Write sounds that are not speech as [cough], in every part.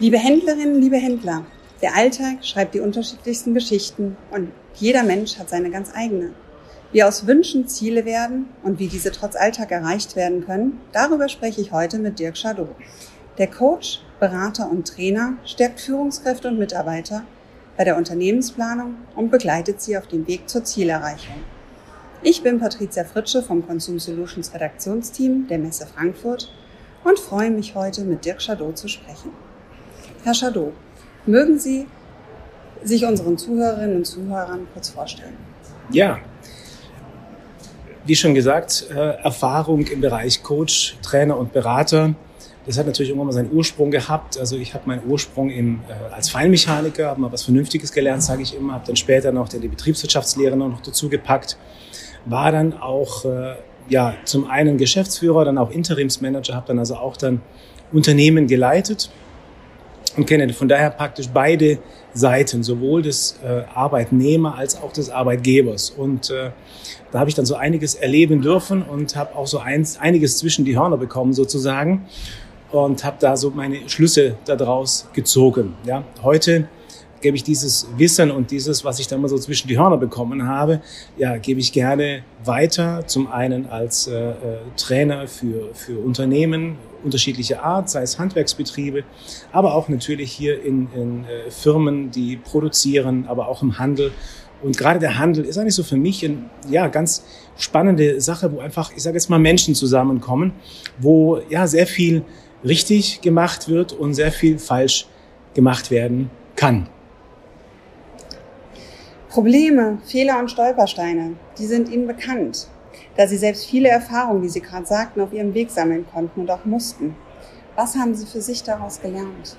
Liebe Händlerinnen, liebe Händler, der Alltag schreibt die unterschiedlichsten Geschichten und jeder Mensch hat seine ganz eigene. Wie aus Wünschen Ziele werden und wie diese trotz Alltag erreicht werden können, darüber spreche ich heute mit Dirk Schadot. Der Coach, Berater und Trainer stärkt Führungskräfte und Mitarbeiter bei der Unternehmensplanung und begleitet sie auf dem Weg zur Zielerreichung. Ich bin Patricia Fritsche vom Consum Solutions Redaktionsteam der Messe Frankfurt und freue mich heute mit Dirk Schadot zu sprechen. Herr Schadot, mögen Sie sich unseren Zuhörerinnen und Zuhörern kurz vorstellen? Ja, wie schon gesagt, äh, Erfahrung im Bereich Coach, Trainer und Berater. Das hat natürlich irgendwann mal seinen Ursprung gehabt. Also ich habe meinen Ursprung im, äh, als Feinmechaniker, habe mal was Vernünftiges gelernt, sage ich immer, habe dann später noch die Betriebswirtschaftslehre noch dazu gepackt, war dann auch äh, ja zum einen Geschäftsführer, dann auch Interimsmanager, habe dann also auch dann Unternehmen geleitet und kenne von daher praktisch beide Seiten, sowohl des äh, Arbeitnehmer als auch des Arbeitgebers. Und äh, da habe ich dann so einiges erleben dürfen und habe auch so eins, einiges zwischen die Hörner bekommen sozusagen und habe da so meine Schlüsse daraus gezogen. Ja, heute gebe ich dieses Wissen und dieses, was ich da immer so zwischen die Hörner bekommen habe, ja, gebe ich gerne weiter. Zum einen als äh, äh, Trainer für, für Unternehmen unterschiedlicher Art, sei es Handwerksbetriebe, aber auch natürlich hier in, in äh, Firmen, die produzieren, aber auch im Handel. Und gerade der Handel ist eigentlich so für mich eine ja, ganz spannende Sache, wo einfach, ich sage jetzt mal, Menschen zusammenkommen, wo ja sehr viel richtig gemacht wird und sehr viel falsch gemacht werden kann. Probleme, Fehler und Stolpersteine, die sind Ihnen bekannt, da Sie selbst viele Erfahrungen, wie Sie gerade sagten, auf Ihrem Weg sammeln konnten und auch mussten. Was haben Sie für sich daraus gelernt?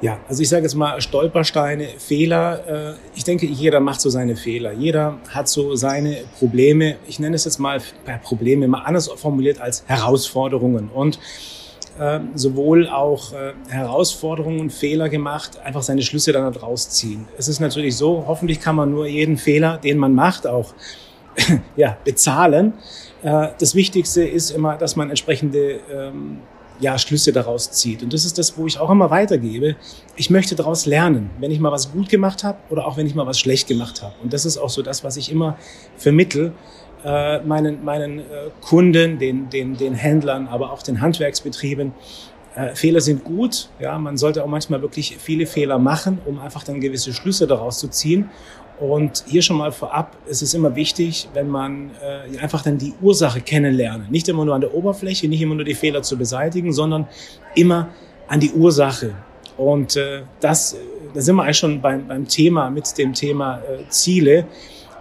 Ja, also ich sage jetzt mal Stolpersteine, Fehler. Äh, ich denke, jeder macht so seine Fehler. Jeder hat so seine Probleme. Ich nenne es jetzt mal Probleme, mal anders formuliert als Herausforderungen. Und äh, sowohl auch äh, Herausforderungen, Fehler gemacht, einfach seine Schlüsse dann daraus ziehen. Es ist natürlich so, hoffentlich kann man nur jeden Fehler, den man macht, auch [laughs] ja, bezahlen. Äh, das Wichtigste ist immer, dass man entsprechende ähm, ja, Schlüsse daraus zieht. Und das ist das, wo ich auch immer weitergebe. Ich möchte daraus lernen, wenn ich mal was gut gemacht habe oder auch wenn ich mal was schlecht gemacht habe. Und das ist auch so das, was ich immer vermittel äh, meinen, meinen äh, Kunden, den, den, den Händlern, aber auch den Handwerksbetrieben. Äh, Fehler sind gut, ja, man sollte auch manchmal wirklich viele Fehler machen, um einfach dann gewisse Schlüsse daraus zu ziehen. Und hier schon mal vorab, es ist immer wichtig, wenn man äh, einfach dann die Ursache kennenlernen. Nicht immer nur an der Oberfläche, nicht immer nur die Fehler zu beseitigen, sondern immer an die Ursache. Und äh, das, da sind wir eigentlich schon beim, beim Thema, mit dem Thema äh, Ziele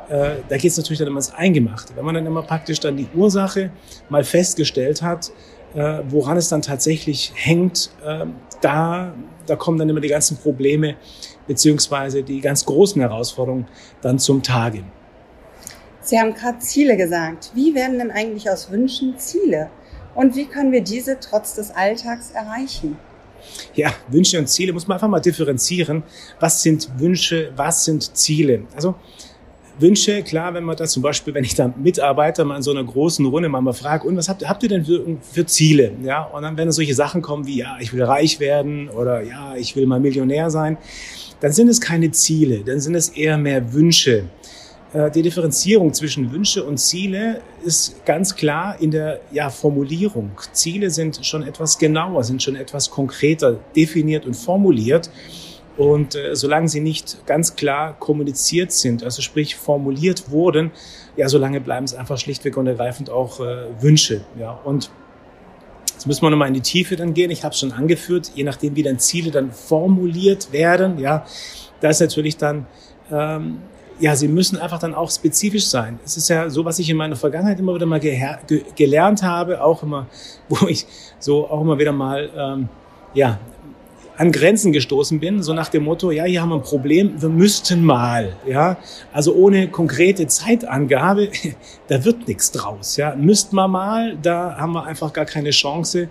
äh, da geht es natürlich dann immer ins Eingemachte. Wenn man dann immer praktisch dann die Ursache mal festgestellt hat, äh, woran es dann tatsächlich hängt, äh, da, da kommen dann immer die ganzen Probleme beziehungsweise die ganz großen Herausforderungen dann zum Tage. Sie haben gerade Ziele gesagt. Wie werden denn eigentlich aus Wünschen Ziele? Und wie können wir diese trotz des Alltags erreichen? Ja, Wünsche und Ziele muss man einfach mal differenzieren. Was sind Wünsche, was sind Ziele? Also Wünsche, klar, wenn man das zum Beispiel, wenn ich da Mitarbeiter mal in so einer großen Runde mal, mal frage, und was habt, habt ihr denn für, für Ziele? Ja, und dann, wenn solche Sachen kommen wie, ja, ich will reich werden oder ja, ich will mal Millionär sein, dann sind es keine Ziele, dann sind es eher mehr Wünsche. Äh, die Differenzierung zwischen Wünsche und Ziele ist ganz klar in der ja, Formulierung. Ziele sind schon etwas genauer, sind schon etwas konkreter definiert und formuliert. Und äh, solange sie nicht ganz klar kommuniziert sind, also sprich formuliert wurden, ja, solange bleiben es einfach schlichtweg und ergreifend auch äh, Wünsche. Ja, und Jetzt müssen wir nochmal in die Tiefe dann gehen. Ich habe schon angeführt, je nachdem, wie dann Ziele dann formuliert werden, ja, da ist natürlich dann, ähm, ja, sie müssen einfach dann auch spezifisch sein. Es ist ja so, was ich in meiner Vergangenheit immer wieder mal ge gelernt habe, auch immer, [laughs] wo ich so auch immer wieder mal, ähm, ja, an Grenzen gestoßen bin, so nach dem Motto, ja, hier haben wir ein Problem, wir müssten mal, ja. Also ohne konkrete Zeitangabe, [laughs] da wird nichts draus, ja. Müssten wir mal, da haben wir einfach gar keine Chance.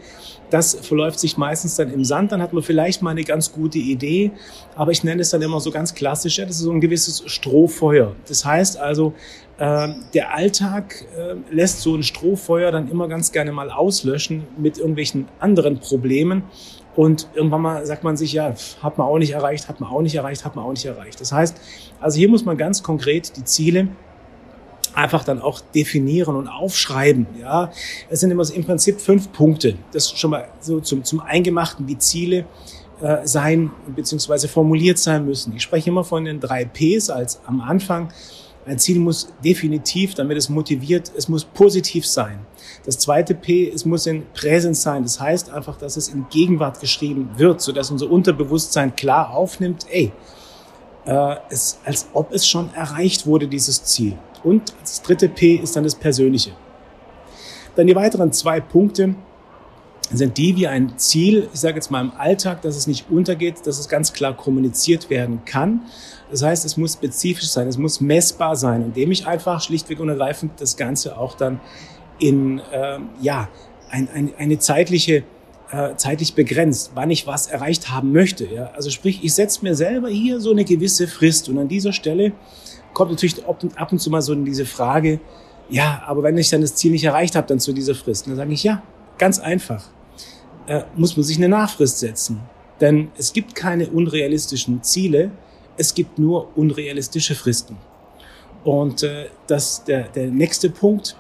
Das verläuft sich meistens dann im Sand, dann hat man vielleicht mal eine ganz gute Idee, aber ich nenne es dann immer so ganz klassisch, ja, das ist so ein gewisses Strohfeuer. Das heißt also, äh, der Alltag äh, lässt so ein Strohfeuer dann immer ganz gerne mal auslöschen mit irgendwelchen anderen Problemen. Und irgendwann mal sagt man sich, ja, hat man auch nicht erreicht, hat man auch nicht erreicht, hat man auch nicht erreicht. Das heißt, also hier muss man ganz konkret die Ziele einfach dann auch definieren und aufschreiben. Ja, es sind immer so im Prinzip fünf Punkte. Das schon mal so zum, zum Eingemachten, wie Ziele äh, sein bzw. formuliert sein müssen. Ich spreche immer von den drei Ps als am Anfang. Ein Ziel muss definitiv, damit es motiviert, es muss positiv sein. Das zweite P, es muss in Präsenz sein. Das heißt einfach, dass es in Gegenwart geschrieben wird, sodass unser Unterbewusstsein klar aufnimmt, ey, äh, es, als ob es schon erreicht wurde, dieses Ziel. Und das dritte P ist dann das Persönliche. Dann die weiteren zwei Punkte sind die wie ein Ziel, ich sage jetzt mal im Alltag, dass es nicht untergeht, dass es ganz klar kommuniziert werden kann das heißt, es muss spezifisch sein, es muss messbar sein, indem ich einfach schlichtweg und ergreifend das Ganze auch dann in äh, ja ein, ein, eine zeitliche äh, zeitlich begrenzt, wann ich was erreicht haben möchte. Ja? Also sprich, ich setze mir selber hier so eine gewisse Frist und an dieser Stelle kommt natürlich ab und zu mal so diese Frage, ja, aber wenn ich dann das Ziel nicht erreicht habe, dann zu dieser Frist, dann sage ich ja, ganz einfach, äh, muss man sich eine Nachfrist setzen, denn es gibt keine unrealistischen Ziele, es gibt nur unrealistische Fristen. Und äh, das, der, der nächste Punkt,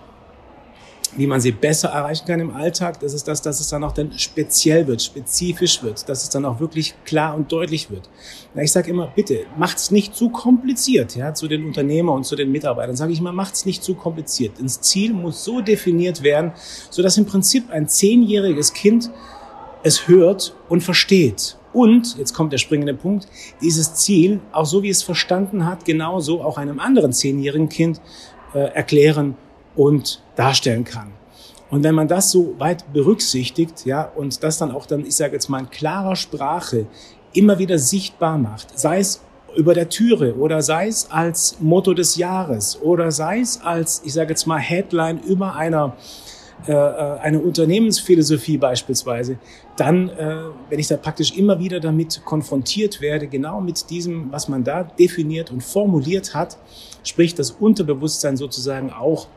wie man sie besser erreichen kann im Alltag, das ist das, dass es dann auch dann speziell wird, spezifisch wird, dass es dann auch wirklich klar und deutlich wird. Na, ich sage immer, bitte, macht's nicht zu kompliziert, ja, zu den Unternehmern und zu den Mitarbeitern. Sage ich immer, macht's nicht zu kompliziert. Das Ziel muss so definiert werden, so dass im Prinzip ein zehnjähriges Kind es hört und versteht. Und, jetzt kommt der springende Punkt, dieses Ziel, auch so wie es verstanden hat, genauso auch einem anderen zehnjährigen Kind äh, erklären und darstellen kann. Und wenn man das so weit berücksichtigt, ja, und das dann auch dann, ich sage jetzt mal in klarer Sprache immer wieder sichtbar macht, sei es über der Türe oder sei es als Motto des Jahres oder sei es als, ich sage jetzt mal, Headline über einer äh, äh, eine Unternehmensphilosophie beispielsweise, dann, äh, wenn ich da praktisch immer wieder damit konfrontiert werde, genau mit diesem, was man da definiert und formuliert hat, sprich das Unterbewusstsein sozusagen auch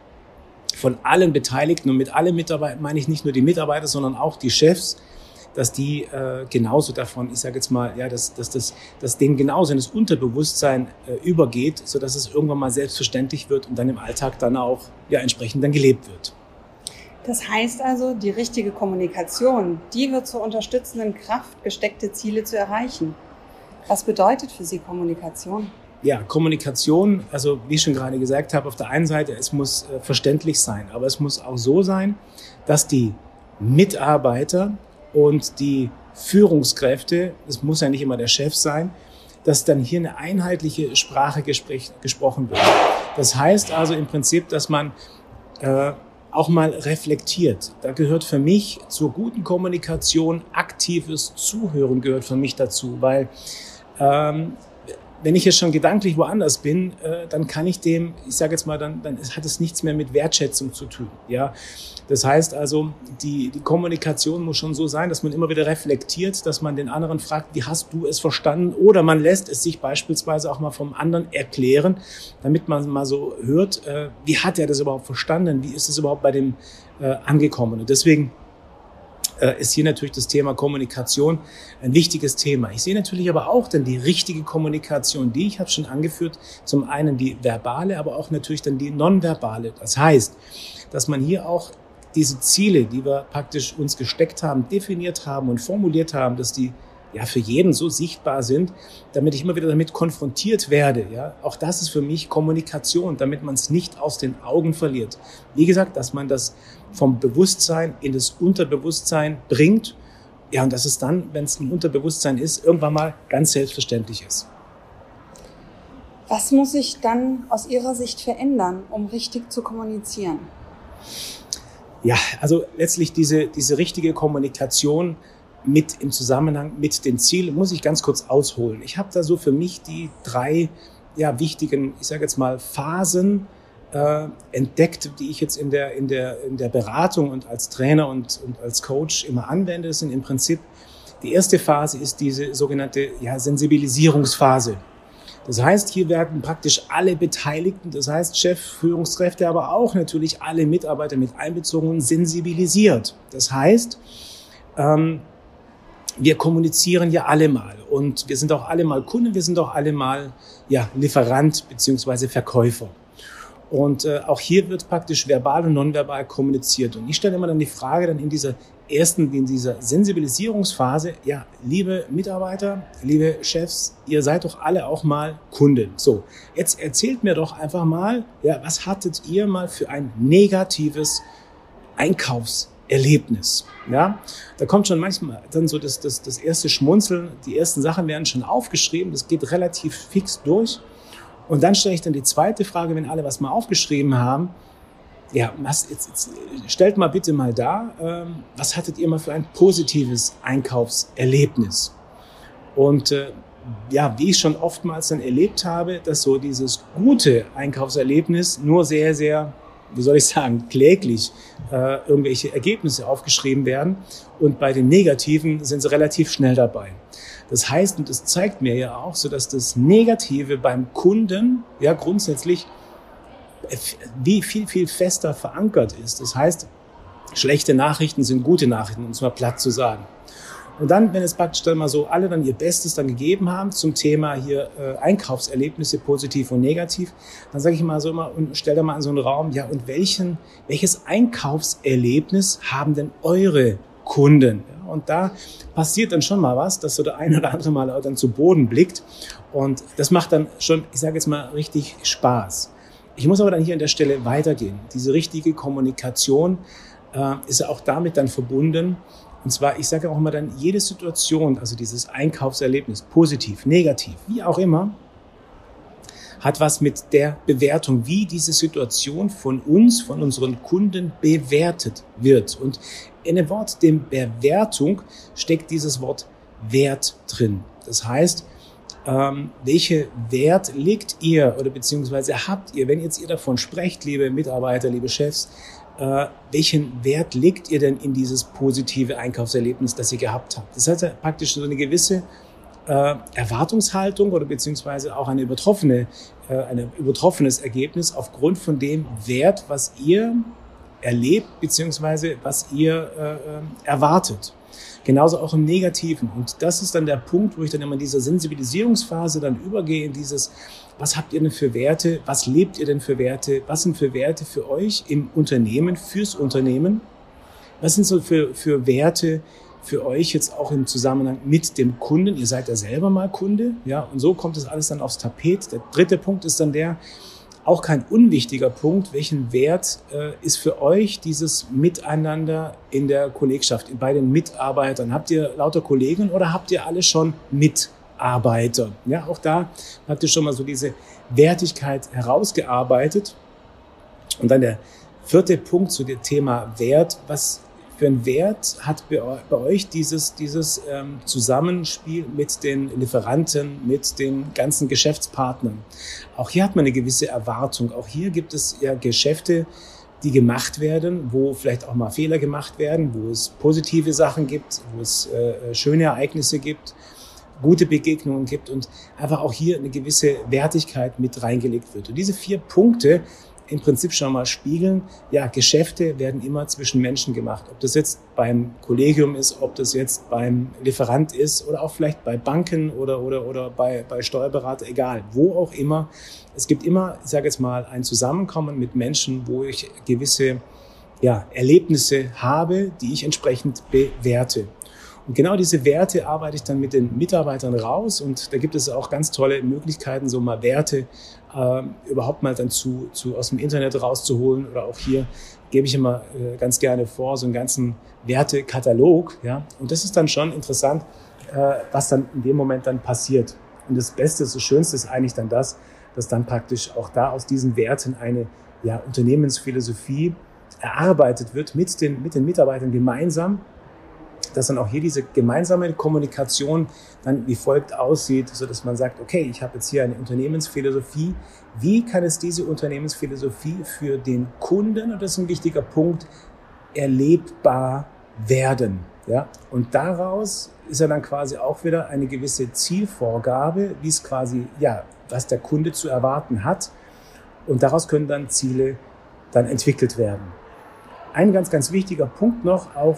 von allen Beteiligten und mit allen Mitarbeitern meine ich nicht nur die Mitarbeiter, sondern auch die Chefs, dass die äh, genauso davon, ich sage jetzt mal, ja, dass, dass, dass, dass denen genauso in das Unterbewusstsein äh, übergeht, so dass es irgendwann mal selbstverständlich wird und dann im Alltag dann auch ja entsprechend dann gelebt wird. Das heißt also, die richtige Kommunikation, die wird zur unterstützenden Kraft, gesteckte Ziele zu erreichen. Was bedeutet für Sie Kommunikation? Ja, Kommunikation, also wie ich schon gerade gesagt habe, auf der einen Seite, es muss äh, verständlich sein, aber es muss auch so sein, dass die Mitarbeiter und die Führungskräfte, es muss ja nicht immer der Chef sein, dass dann hier eine einheitliche Sprache gesprochen wird. Das heißt also im Prinzip, dass man äh, auch mal reflektiert. Da gehört für mich zur guten Kommunikation aktives Zuhören gehört für mich dazu, weil ähm, wenn ich jetzt schon gedanklich woanders bin, äh, dann kann ich dem, ich sage jetzt mal, dann, dann hat es nichts mehr mit Wertschätzung zu tun. Ja, das heißt also, die, die Kommunikation muss schon so sein, dass man immer wieder reflektiert, dass man den anderen fragt, wie hast du es verstanden? Oder man lässt es sich beispielsweise auch mal vom anderen erklären, damit man mal so hört, äh, wie hat er das überhaupt verstanden? Wie ist es überhaupt bei dem äh, angekommen? Und deswegen äh, ist hier natürlich das Thema Kommunikation ein wichtiges Thema. Ich sehe natürlich aber auch dann die richtige Kommunikation, die ich habe schon angeführt, zum einen die verbale, aber auch natürlich dann die nonverbale. Das heißt, dass man hier auch diese Ziele, die wir praktisch uns gesteckt haben, definiert haben und formuliert haben, dass die ja für jeden so sichtbar sind, damit ich immer wieder damit konfrontiert werde. Ja, auch das ist für mich Kommunikation, damit man es nicht aus den Augen verliert. Wie gesagt, dass man das vom Bewusstsein in das Unterbewusstsein bringt. Ja, und dass es dann, wenn es im Unterbewusstsein ist, irgendwann mal ganz selbstverständlich ist. Was muss sich dann aus Ihrer Sicht verändern, um richtig zu kommunizieren? Ja, also letztlich diese, diese richtige Kommunikation mit im Zusammenhang mit den Zielen, muss ich ganz kurz ausholen. Ich habe da so für mich die drei ja, wichtigen, ich sage jetzt mal, Phasen äh, entdeckt, die ich jetzt in der, in, der, in der Beratung und als Trainer und, und als Coach immer anwende. Das sind im Prinzip, die erste Phase ist diese sogenannte ja, Sensibilisierungsphase. Das heißt, hier werden praktisch alle Beteiligten, das heißt Chef, Führungskräfte, aber auch natürlich alle Mitarbeiter mit einbezogen sensibilisiert. Das heißt, ähm, wir kommunizieren ja alle mal und wir sind auch alle mal Kunden, wir sind auch alle mal ja, Lieferant beziehungsweise Verkäufer. Und äh, auch hier wird praktisch verbal und nonverbal kommuniziert. Und ich stelle immer dann die Frage dann in dieser ersten, in dieser Sensibilisierungsphase, ja, liebe Mitarbeiter, liebe Chefs, ihr seid doch alle auch mal Kunden. So, jetzt erzählt mir doch einfach mal, ja, was hattet ihr mal für ein negatives Einkaufserlebnis? Ja, da kommt schon manchmal dann so das, das, das erste Schmunzeln, die ersten Sachen werden schon aufgeschrieben, das geht relativ fix durch. Und dann stelle ich dann die zweite Frage, wenn alle was mal aufgeschrieben haben. Ja, was, jetzt, jetzt stellt mal bitte mal da, ähm, was hattet ihr mal für ein positives Einkaufserlebnis? Und äh, ja, wie ich schon oftmals dann erlebt habe, dass so dieses gute Einkaufserlebnis nur sehr, sehr, wie soll ich sagen, kläglich äh, irgendwelche Ergebnisse aufgeschrieben werden und bei den negativen sind sie relativ schnell dabei. Das heißt, und das zeigt mir ja auch so, dass das Negative beim Kunden ja grundsätzlich wie viel, viel fester verankert ist. Das heißt, schlechte Nachrichten sind gute Nachrichten, um es mal platt zu sagen. Und dann, wenn es praktisch dann mal so alle dann ihr Bestes dann gegeben haben zum Thema hier äh, Einkaufserlebnisse, positiv und negativ, dann sage ich mal so immer und stell da mal in so einen Raum, ja, und welchen, welches Einkaufserlebnis haben denn eure Kunden? Und da passiert dann schon mal was, dass so der ein oder andere Mal dann zu Boden blickt. Und das macht dann schon, ich sage jetzt mal, richtig Spaß. Ich muss aber dann hier an der Stelle weitergehen. Diese richtige Kommunikation äh, ist auch damit dann verbunden. Und zwar, ich sage auch immer dann, jede Situation, also dieses Einkaufserlebnis, positiv, negativ, wie auch immer, hat was mit der Bewertung, wie diese Situation von uns, von unseren Kunden bewertet wird. Und in dem Wort dem Bewertung steckt dieses Wort Wert drin. Das heißt, ähm, welche Wert legt ihr oder beziehungsweise habt ihr, wenn jetzt ihr davon sprecht, liebe Mitarbeiter, liebe Chefs, äh, welchen Wert legt ihr denn in dieses positive Einkaufserlebnis, das ihr gehabt habt? Das heißt ja praktisch so eine gewisse äh, Erwartungshaltung oder beziehungsweise auch eine übertroffene, äh, ein übertroffenes Ergebnis aufgrund von dem Wert, was ihr erlebt, beziehungsweise was ihr äh, ähm, erwartet. Genauso auch im Negativen. Und das ist dann der Punkt, wo ich dann immer in dieser Sensibilisierungsphase dann übergehe in dieses, was habt ihr denn für Werte? Was lebt ihr denn für Werte? Was sind für Werte für euch im Unternehmen, fürs Unternehmen? Was sind so für, für Werte für euch jetzt auch im Zusammenhang mit dem Kunden? Ihr seid ja selber mal Kunde, ja, und so kommt das alles dann aufs Tapet. Der dritte Punkt ist dann der, auch kein unwichtiger Punkt, welchen Wert äh, ist für euch dieses Miteinander in der Kollegschaft, bei den Mitarbeitern? Habt ihr lauter Kollegen oder habt ihr alle schon Mitarbeiter? Ja, auch da habt ihr schon mal so diese Wertigkeit herausgearbeitet. Und dann der vierte Punkt zu dem Thema Wert. Was für einen Wert hat bei euch dieses, dieses ähm, Zusammenspiel mit den Lieferanten, mit den ganzen Geschäftspartnern? Auch hier hat man eine gewisse Erwartung. Auch hier gibt es ja Geschäfte, die gemacht werden, wo vielleicht auch mal Fehler gemacht werden, wo es positive Sachen gibt, wo es äh, schöne Ereignisse gibt, gute Begegnungen gibt und einfach auch hier eine gewisse Wertigkeit mit reingelegt wird. Und diese vier Punkte im Prinzip schon mal spiegeln, ja, Geschäfte werden immer zwischen Menschen gemacht. Ob das jetzt beim Kollegium ist, ob das jetzt beim Lieferant ist oder auch vielleicht bei Banken oder, oder, oder bei, bei Steuerberater, egal, wo auch immer. Es gibt immer, ich sage jetzt mal, ein Zusammenkommen mit Menschen, wo ich gewisse ja, Erlebnisse habe, die ich entsprechend bewerte. Und genau diese Werte arbeite ich dann mit den Mitarbeitern raus und da gibt es auch ganz tolle Möglichkeiten, so mal Werte äh, überhaupt mal dann zu, zu aus dem Internet rauszuholen oder auch hier gebe ich immer äh, ganz gerne vor, so einen ganzen Wertekatalog. Ja? Und das ist dann schon interessant, äh, was dann in dem Moment dann passiert. Und das Beste, das Schönste ist eigentlich dann das, dass dann praktisch auch da aus diesen Werten eine ja, Unternehmensphilosophie erarbeitet wird mit den, mit den Mitarbeitern gemeinsam dass dann auch hier diese gemeinsame Kommunikation dann wie folgt aussieht, so dass man sagt, okay, ich habe jetzt hier eine Unternehmensphilosophie. Wie kann es diese Unternehmensphilosophie für den Kunden, und das ist ein wichtiger Punkt, erlebbar werden? Ja, und daraus ist ja dann quasi auch wieder eine gewisse Zielvorgabe, wie es quasi, ja, was der Kunde zu erwarten hat. Und daraus können dann Ziele dann entwickelt werden. Ein ganz, ganz wichtiger Punkt noch, auch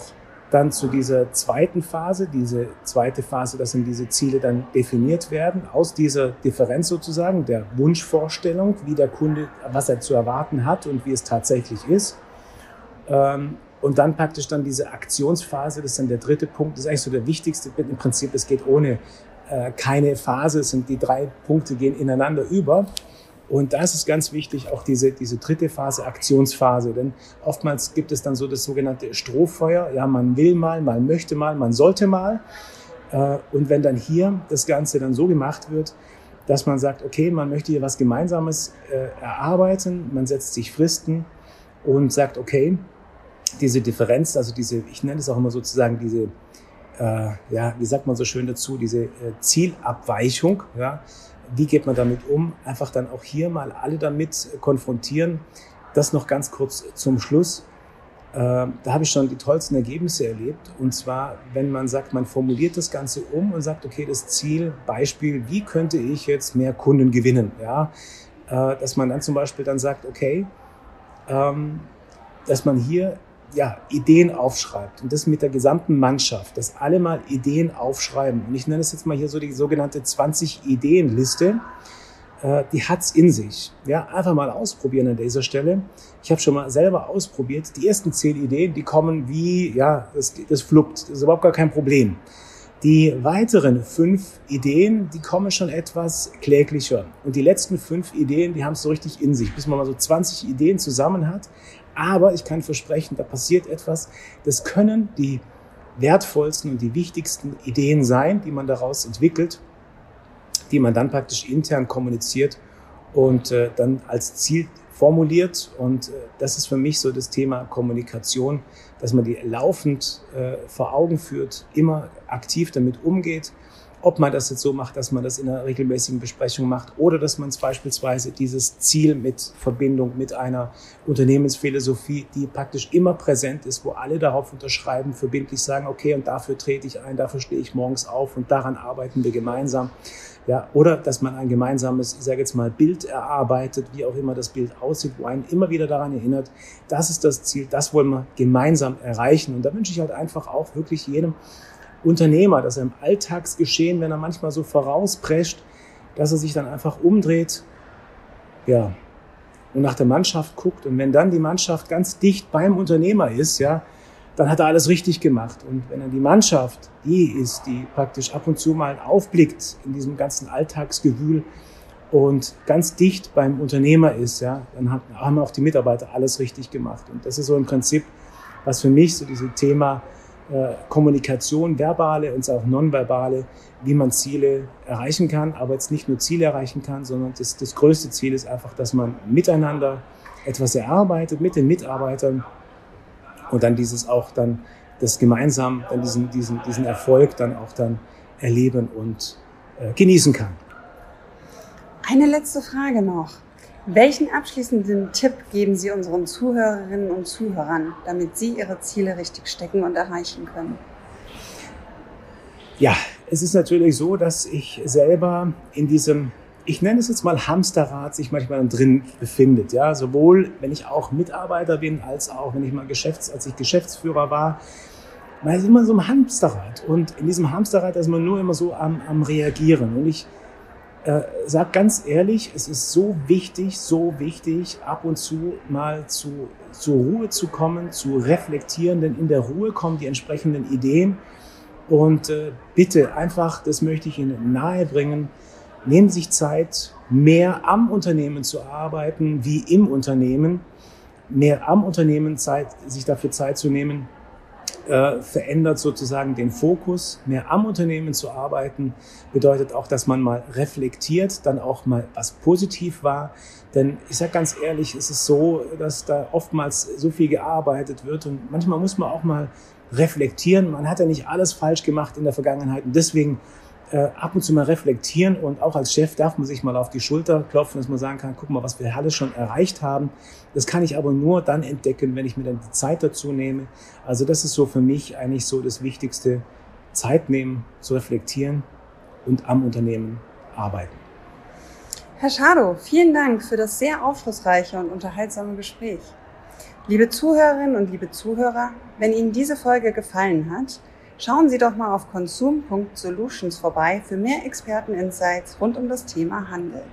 dann zu dieser zweiten Phase, diese zweite Phase, dass dann diese Ziele dann definiert werden, aus dieser Differenz sozusagen, der Wunschvorstellung, wie der Kunde, was er zu erwarten hat und wie es tatsächlich ist. Ähm, und dann praktisch dann diese Aktionsphase, das ist dann der dritte Punkt, das ist eigentlich so der wichtigste. Im Prinzip, es geht ohne äh, keine Phase, es sind die drei Punkte gehen ineinander über. Und da ist es ganz wichtig, auch diese, diese dritte Phase, Aktionsphase. Denn oftmals gibt es dann so das sogenannte Strohfeuer. Ja, man will mal, man möchte mal, man sollte mal. Äh, und wenn dann hier das Ganze dann so gemacht wird, dass man sagt, okay, man möchte hier was Gemeinsames äh, erarbeiten, man setzt sich Fristen und sagt, okay, diese Differenz, also diese, ich nenne es auch immer sozusagen diese, äh, ja, wie sagt man so schön dazu, diese Zielabweichung, ja, wie geht man damit um? Einfach dann auch hier mal alle damit konfrontieren. Das noch ganz kurz zum Schluss. Äh, da habe ich schon die tollsten Ergebnisse erlebt. Und zwar, wenn man sagt, man formuliert das Ganze um und sagt, okay, das Ziel, Beispiel, wie könnte ich jetzt mehr Kunden gewinnen? Ja, äh, dass man dann zum Beispiel dann sagt, okay, ähm, dass man hier ja, Ideen aufschreibt und das mit der gesamten Mannschaft, dass alle mal Ideen aufschreiben. Und ich nenne es jetzt mal hier so die sogenannte 20-Ideen-Liste. Äh, die hat's in sich. Ja, einfach mal ausprobieren an dieser Stelle. Ich habe schon mal selber ausprobiert. Die ersten zehn Ideen, die kommen wie, ja, das, das fluppt. Das ist überhaupt gar kein Problem. Die weiteren fünf Ideen, die kommen schon etwas kläglicher. Und die letzten fünf Ideen, die haben es so richtig in sich. Bis man mal so 20 Ideen zusammen hat, aber ich kann versprechen, da passiert etwas. Das können die wertvollsten und die wichtigsten Ideen sein, die man daraus entwickelt, die man dann praktisch intern kommuniziert und äh, dann als Ziel formuliert. Und äh, das ist für mich so das Thema Kommunikation, dass man die laufend äh, vor Augen führt, immer aktiv damit umgeht ob man das jetzt so macht, dass man das in einer regelmäßigen Besprechung macht oder dass man es beispielsweise dieses Ziel mit Verbindung mit einer Unternehmensphilosophie, die praktisch immer präsent ist, wo alle darauf unterschreiben, verbindlich sagen, okay, und dafür trete ich ein, dafür stehe ich morgens auf und daran arbeiten wir gemeinsam. Ja, oder dass man ein gemeinsames, ich sage jetzt mal, Bild erarbeitet, wie auch immer das Bild aussieht, wo einen immer wieder daran erinnert, das ist das Ziel, das wollen wir gemeinsam erreichen. Und da wünsche ich halt einfach auch wirklich jedem, Unternehmer, dass er im Alltagsgeschehen, wenn er manchmal so vorausprescht, dass er sich dann einfach umdreht, ja, und nach der Mannschaft guckt. Und wenn dann die Mannschaft ganz dicht beim Unternehmer ist, ja, dann hat er alles richtig gemacht. Und wenn dann die Mannschaft die ist, die praktisch ab und zu mal aufblickt in diesem ganzen Alltagsgewühl und ganz dicht beim Unternehmer ist, ja, dann haben auch die Mitarbeiter alles richtig gemacht. Und das ist so im Prinzip, was für mich so dieses Thema Kommunikation, verbale und auch nonverbale, wie man Ziele erreichen kann, aber jetzt nicht nur Ziele erreichen kann, sondern das, das größte Ziel ist einfach, dass man miteinander etwas erarbeitet mit den Mitarbeitern und dann dieses auch dann das gemeinsam dann diesen, diesen, diesen Erfolg dann auch dann erleben und äh, genießen kann. Eine letzte Frage noch. Welchen abschließenden Tipp geben Sie unseren Zuhörerinnen und Zuhörern, damit sie ihre Ziele richtig stecken und erreichen können? Ja, es ist natürlich so, dass ich selber in diesem, ich nenne es jetzt mal Hamsterrad, sich manchmal drin befindet. Ja, sowohl wenn ich auch Mitarbeiter bin, als auch wenn ich mal Geschäfts-, als ich Geschäftsführer war. Man ist immer so ein Hamsterrad. Und in diesem Hamsterrad ist man nur immer so am, am Reagieren. Und ich äh, sag ganz ehrlich, es ist so wichtig, so wichtig, ab und zu mal zu, zur Ruhe zu kommen, zu reflektieren, denn in der Ruhe kommen die entsprechenden Ideen. Und äh, bitte einfach, das möchte ich Ihnen nahebringen, nehmen Sie sich Zeit, mehr am Unternehmen zu arbeiten, wie im Unternehmen, mehr am Unternehmen Zeit, sich dafür Zeit zu nehmen, äh, verändert sozusagen den Fokus, mehr am Unternehmen zu arbeiten, bedeutet auch, dass man mal reflektiert, dann auch mal was positiv war. Denn ich sage ganz ehrlich, es ist so, dass da oftmals so viel gearbeitet wird und manchmal muss man auch mal reflektieren. Man hat ja nicht alles falsch gemacht in der Vergangenheit und deswegen äh, ab und zu mal reflektieren und auch als Chef darf man sich mal auf die Schulter klopfen, dass man sagen kann, guck mal, was wir alles schon erreicht haben. Das kann ich aber nur dann entdecken, wenn ich mir dann die Zeit dazu nehme. Also das ist so für mich eigentlich so das Wichtigste, Zeit nehmen, zu reflektieren und am Unternehmen arbeiten. Herr Schado, vielen Dank für das sehr aufschlussreiche und unterhaltsame Gespräch. Liebe Zuhörerinnen und liebe Zuhörer, wenn Ihnen diese Folge gefallen hat, Schauen Sie doch mal auf consum.solutions vorbei für mehr Experten-Insights rund um das Thema Handel.